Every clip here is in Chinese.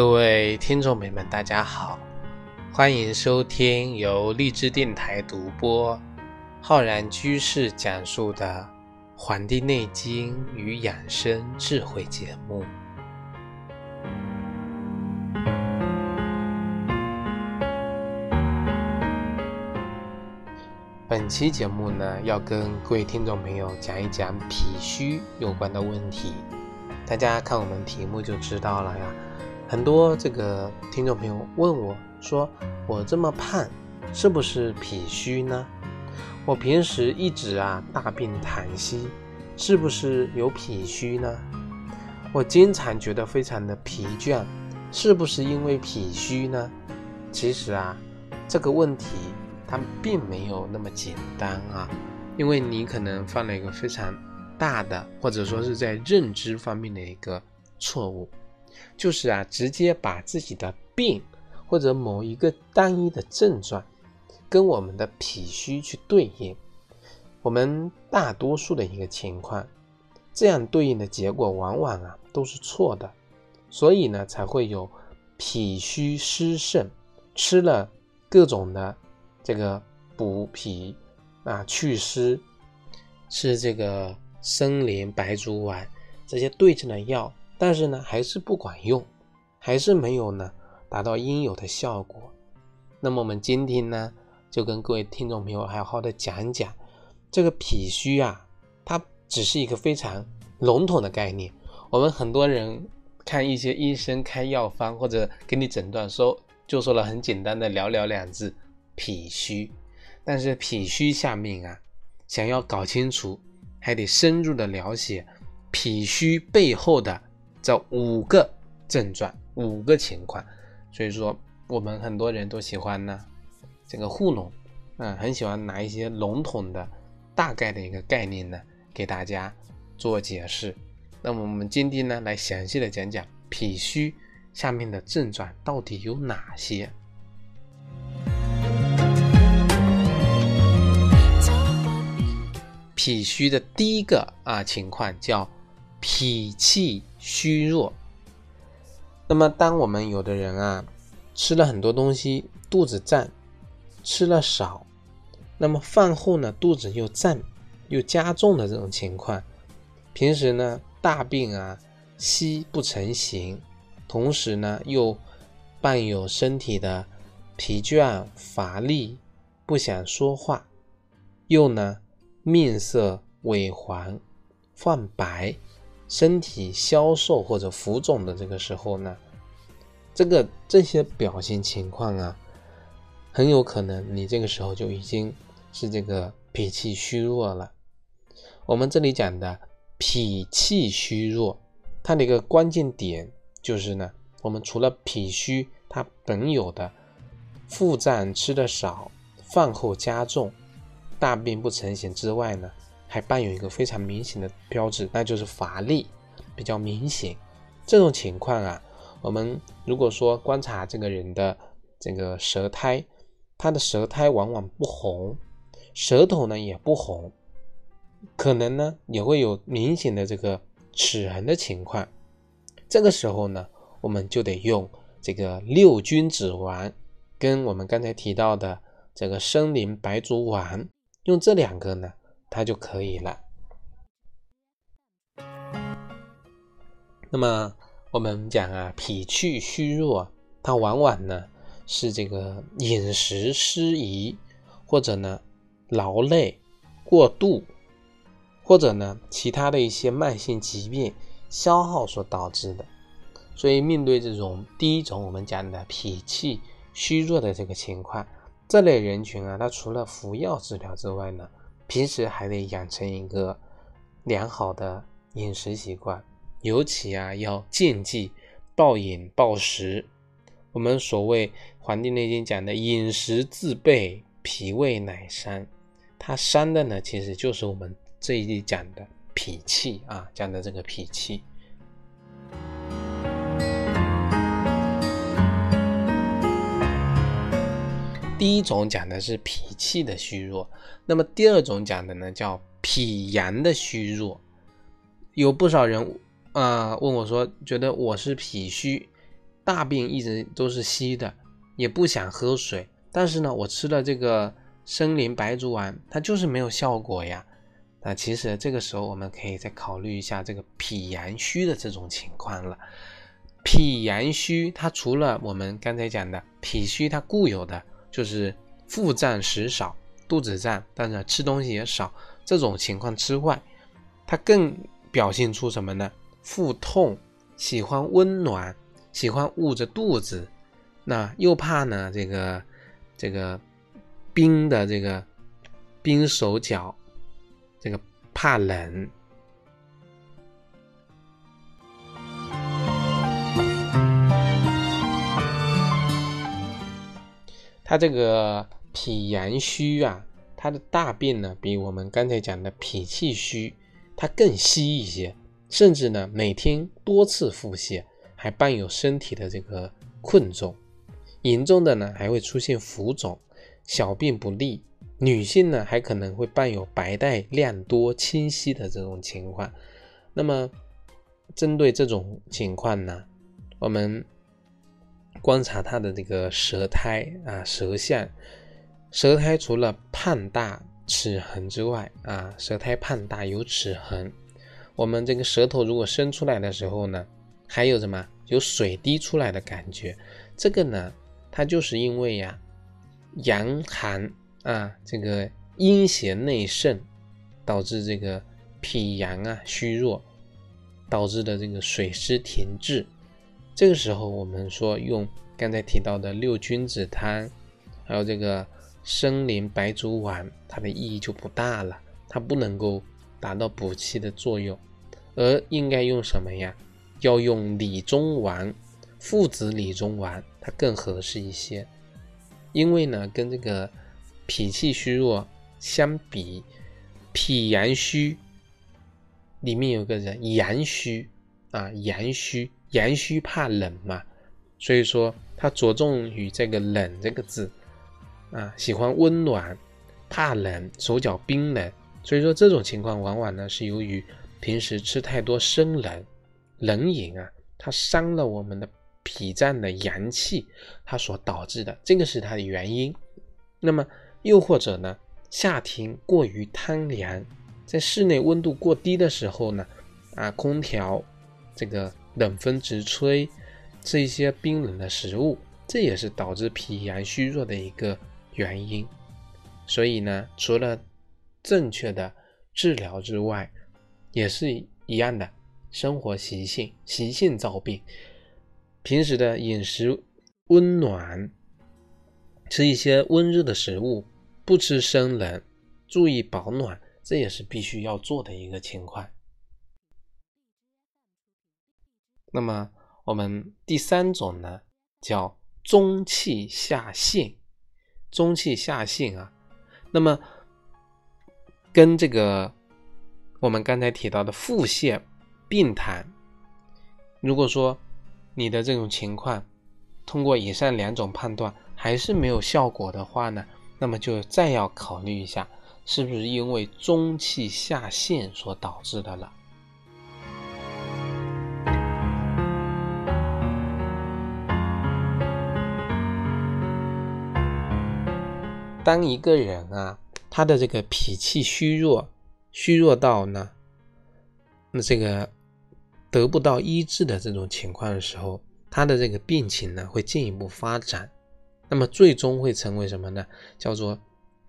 各位听众朋友们，大家好，欢迎收听由励志电台独播、浩然居士讲述的《黄帝内经与养生智慧》节目。本期节目呢，要跟各位听众朋友讲一讲脾虚有关的问题。大家看我们题目就知道了呀。很多这个听众朋友问我说：“我这么胖，是不是脾虚呢？我平时一直啊大病痰稀，是不是有脾虚呢？我经常觉得非常的疲倦，是不是因为脾虚呢？”其实啊，这个问题。它并没有那么简单啊，因为你可能犯了一个非常大的，或者说是在认知方面的一个错误，就是啊，直接把自己的病或者某一个单一的症状跟我们的脾虚去对应。我们大多数的一个情况，这样对应的结果往往啊都是错的，所以呢才会有脾虚湿盛，吃了各种的。这个补脾啊、祛湿，吃这个生莲白术丸这些对症的药，但是呢还是不管用，还是没有呢达到应有的效果。那么我们今天呢就跟各位听众朋友好好的讲讲这个脾虚啊，它只是一个非常笼统的概念。我们很多人看一些医生开药方或者给你诊断说，就说了很简单的寥寥两字。脾虚，但是脾虚下面啊，想要搞清楚，还得深入的了解脾虚背后的这五个症状、五个情况。所以说，我们很多人都喜欢呢，这个糊弄，嗯，很喜欢拿一些笼统的、大概的一个概念呢，给大家做解释。那么我们今天呢，来详细的讲讲脾虚下面的症状到底有哪些。脾虚的第一个啊情况叫脾气虚弱。那么，当我们有的人啊吃了很多东西，肚子胀，吃了少，那么饭后呢肚子又胀又加重的这种情况，平时呢大病啊稀不成形，同时呢又伴有身体的疲倦乏力，不想说话，又呢。面色萎黄、泛白，身体消瘦或者浮肿的这个时候呢，这个这些表现情况啊，很有可能你这个时候就已经是这个脾气虚弱了。我们这里讲的脾气虚弱，它的一个关键点就是呢，我们除了脾虚它本有的腹胀、吃的少、饭后加重。大便不成形之外呢，还伴有一个非常明显的标志，那就是乏力比较明显。这种情况啊，我们如果说观察这个人的这个舌苔，他的舌苔往往不红，舌头呢也不红，可能呢也会有明显的这个齿痕的情况。这个时候呢，我们就得用这个六君子丸跟我们刚才提到的这个生灵白术丸。用这两个呢，它就可以了。那么我们讲啊，脾气虚弱，它往往呢是这个饮食失宜，或者呢劳累过度，或者呢其他的一些慢性疾病消耗所导致的。所以面对这种第一种我们讲的脾气虚弱的这个情况。这类人群啊，他除了服药治疗之外呢，平时还得养成一个良好的饮食习惯，尤其啊要禁忌暴饮暴食。我们所谓《黄帝内经》讲的“饮食自备，脾胃乃伤”，它伤的呢，其实就是我们这一集讲的脾气啊，讲的这个脾气。第一种讲的是脾气的虚弱，那么第二种讲的呢叫脾阳的虚弱。有不少人啊问我说，觉得我是脾虚，大便一直都是稀的，也不想喝水，但是呢，我吃了这个生灵白术丸，它就是没有效果呀。那其实这个时候我们可以再考虑一下这个脾阳虚的这种情况了。脾阳虚，它除了我们刚才讲的脾虚，它固有的就是腹胀食少，肚子胀，但是吃东西也少这种情况之外，它更表现出什么呢？腹痛，喜欢温暖，喜欢捂着肚子，那又怕呢这个这个冰的这个冰手脚。这个怕冷，他这个脾阳虚啊，他的大便呢，比我们刚才讲的脾气虚，它更稀一些，甚至呢，每天多次腹泻，还伴有身体的这个困重，严重的呢，还会出现浮肿，小便不利。女性呢，还可能会伴有白带量多、清晰的这种情况。那么，针对这种情况呢，我们观察他的这个舌苔啊、舌象。舌苔除了胖大、齿痕之外啊，舌苔胖大有齿痕。我们这个舌头如果伸出来的时候呢，还有什么有水滴出来的感觉？这个呢，它就是因为呀，阳寒。啊，这个阴邪内盛，导致这个脾阳啊虚弱，导致的这个水湿停滞。这个时候，我们说用刚才提到的六君子汤，还有这个生灵白术丸，它的意义就不大了，它不能够达到补气的作用，而应该用什么呀？要用理中丸，附子理中丸，它更合适一些，因为呢，跟这个。脾气虚弱相比，脾阳虚里面有个人阳虚啊，阳虚阳虚怕冷嘛，所以说他着重于这个冷这个字啊，喜欢温暖，怕冷，手脚冰冷，所以说这种情况往往呢是由于平时吃太多生冷冷饮啊，它伤了我们的脾脏的阳气，它所导致的，这个是它的原因。那么。又或者呢，夏天过于贪凉，在室内温度过低的时候呢，啊，空调这个冷风直吹，吃一些冰冷的食物，这也是导致脾阳虚弱的一个原因。所以呢，除了正确的治疗之外，也是一样的生活习性，习性造病。平时的饮食温暖。吃一些温热的食物，不吃生冷，注意保暖，这也是必须要做的一个情况。那么我们第三种呢，叫中气下陷。中气下陷啊，那么跟这个我们刚才提到的腹泻、病痰，如果说你的这种情况，通过以上两种判断。还是没有效果的话呢，那么就再要考虑一下，是不是因为中气下陷所导致的了。当一个人啊，他的这个脾气虚弱，虚弱到呢，那这个得不到医治的这种情况的时候，他的这个病情呢，会进一步发展。那么最终会成为什么呢？叫做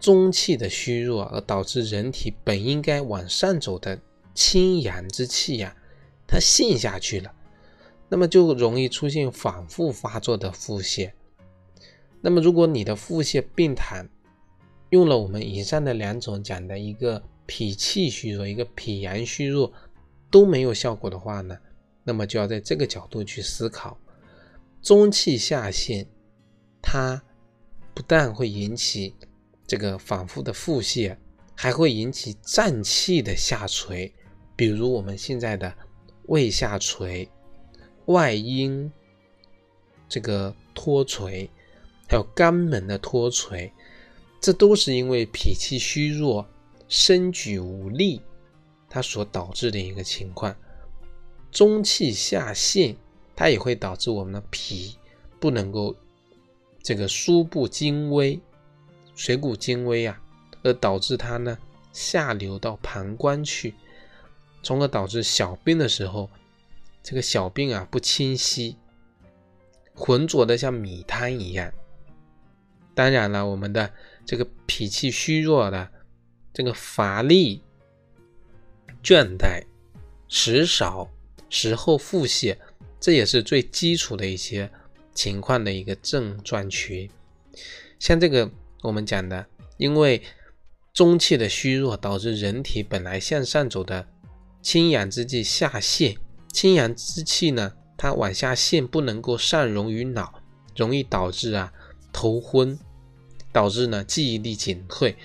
中气的虚弱，而导致人体本应该往上走的清阳之气呀，它陷下去了。那么就容易出现反复发作的腹泻。那么如果你的腹泻病痰用了我们以上的两种讲的一个脾气虚弱，一个脾阳虚弱都没有效果的话呢，那么就要在这个角度去思考，中气下陷。它不但会引起这个反复的腹泻，还会引起脏器的下垂，比如我们现在的胃下垂、外阴这个脱垂，还有肛门的脱垂，这都是因为脾气虚弱、身举无力，它所导致的一个情况。中气下陷它也会导致我们的脾不能够这个输布精微，水谷精微啊，而导致它呢下流到膀胱去，从而导致小便的时候，这个小便啊不清晰，浑浊的像米汤一样。当然了，我们的这个脾气虚弱的，这个乏力、倦怠、食少、食后腹泻，这也是最基础的一些情况的一个症状群。像这个我们讲的，因为中气的虚弱，导致人体本来向上走的清阳之气下陷，清阳之气呢，它往下陷，不能够上溶于脑，容易导致啊头昏。导致呢记忆力减退，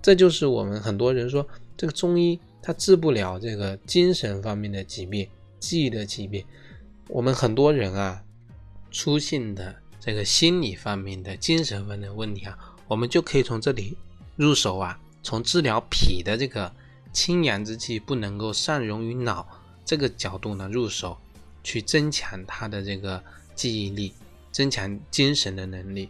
这就是我们很多人说这个中医它治不了这个精神方面的疾病、记忆的疾病。我们很多人啊出现的这个心理方面的精神方面的问题啊，我们就可以从这里入手啊，从治疗脾的这个清阳之气不能够上溶于脑这个角度呢入手，去增强他的这个记忆力，增强精神的能力。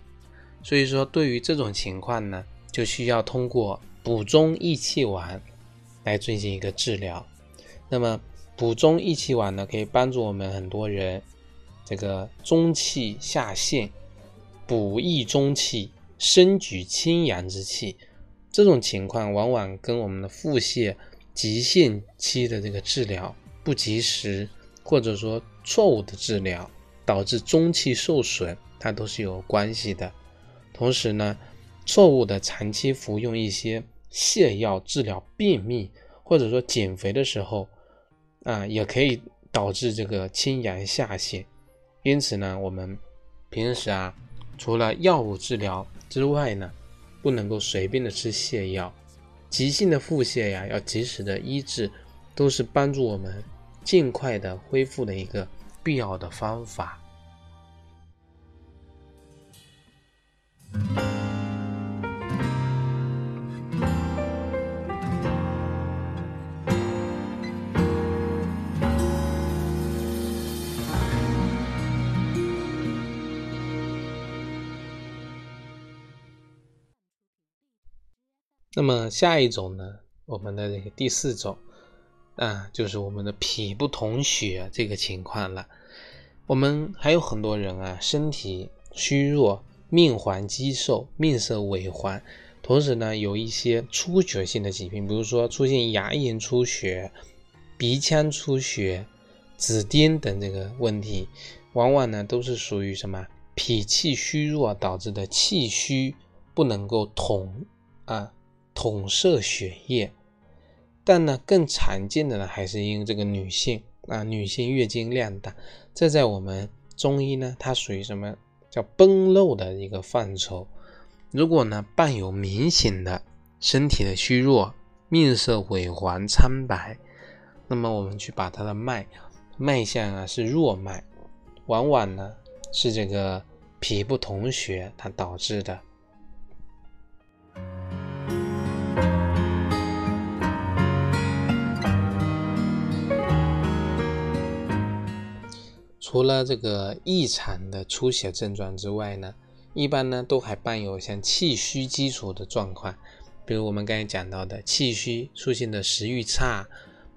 所以说，对于这种情况呢，就需要通过补中益气丸来进行一个治疗。那么，补中益气丸呢，可以帮助我们很多人这个中气下陷，补益中气，升举清阳之气。这种情况往往跟我们的腹泻急性期的这个治疗不及时，或者说错误的治疗，导致中气受损，它都是有关系的。同时呢，错误的长期服用一些泻药治疗便秘，或者说减肥的时候，啊，也可以导致这个清阳下陷。因此呢，我们平时啊，除了药物治疗之外呢，不能够随便的吃泻药。急性的腹泻呀，要及时的医治，都是帮助我们尽快的恢复的一个必要的方法。那么下一种呢？我们的这个第四种啊，就是我们的脾不统血这个情况了。我们还有很多人啊，身体虚弱。面黄肌瘦，面色萎黄，同时呢，有一些出血性的疾病，比如说出现牙龈出血、鼻腔出血、紫癜等这个问题，往往呢都是属于什么脾气虚弱导致的气虚不能够统啊统摄血液。但呢，更常见的呢还是因为这个女性啊，女性月经量大，这在我们中医呢，它属于什么？叫崩漏的一个范畴，如果呢伴有明显的身体的虚弱、面色萎黄苍白，那么我们去把它的脉脉象啊是弱脉，往往呢是这个脾不同血它导致的。除了这个异常的出血症状之外呢，一般呢都还伴有像气虚基础的状况，比如我们刚才讲到的气虚出现的食欲差、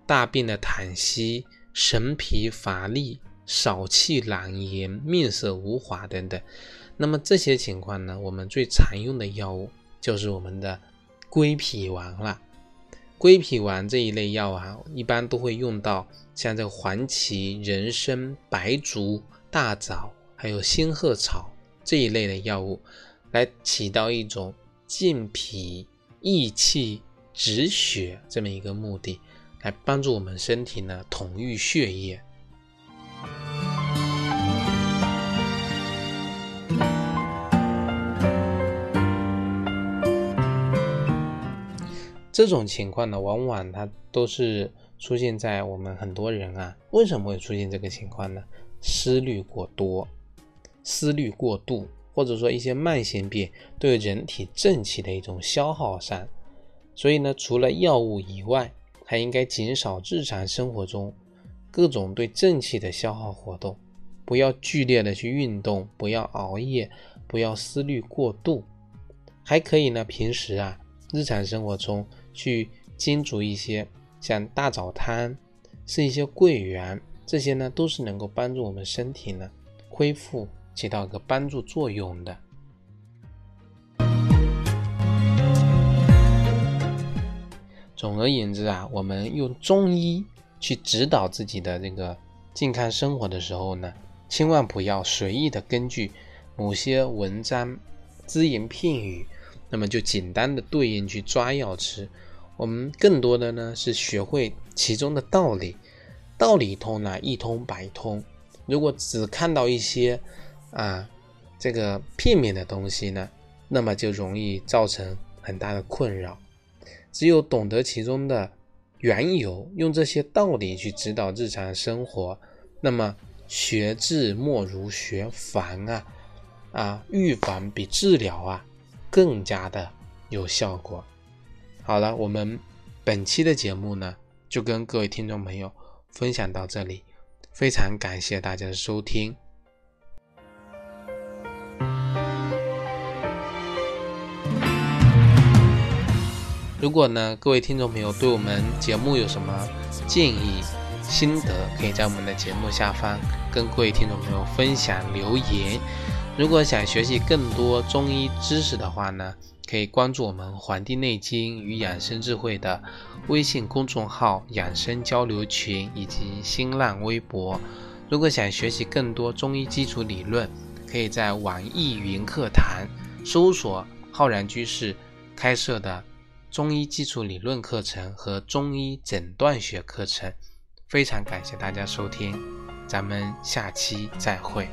大便的溏稀、神疲乏力、少气懒言、面色无华等等。那么这些情况呢，我们最常用的药物就是我们的归脾丸了。归脾丸这一类药啊，一般都会用到像这个黄芪、人参、白术、大枣，还有仙鹤草这一类的药物，来起到一种健脾益气、止血这么一个目的，来帮助我们身体呢统御血液。这种情况呢，往往它都是出现在我们很多人啊，为什么会出现这个情况呢？思虑过多，思虑过度，或者说一些慢性病对人体正气的一种消耗上，所以呢，除了药物以外，还应该减少日常生活中各种对正气的消耗活动，不要剧烈的去运动，不要熬夜，不要思虑过度。还可以呢，平时啊，日常生活中去精煮一些像大枣汤，是一些桂圆，这些呢都是能够帮助我们身体呢恢复，起到一个帮助作用的。总而言之啊，我们用中医去指导自己的这个健康生活的时候呢，千万不要随意的根据某些文章只言片语，那么就简单的对应去抓药吃。我们更多的呢是学会其中的道理，道理通呢一通百通。如果只看到一些啊这个片面的东西呢，那么就容易造成很大的困扰。只有懂得其中的缘由，用这些道理去指导日常生活，那么学治莫如学防啊！啊，预防比治疗啊更加的有效果。好了，我们本期的节目呢，就跟各位听众朋友分享到这里，非常感谢大家的收听。如果呢，各位听众朋友对我们节目有什么建议、心得，可以在我们的节目下方跟各位听众朋友分享留言。如果想学习更多中医知识的话呢，可以关注我们《黄帝内经与养生智慧》的微信公众号、养生交流群以及新浪微博。如果想学习更多中医基础理论，可以在网易云课堂搜索“浩然居士”开设的。中医基础理论课程和中医诊断学课程，非常感谢大家收听，咱们下期再会。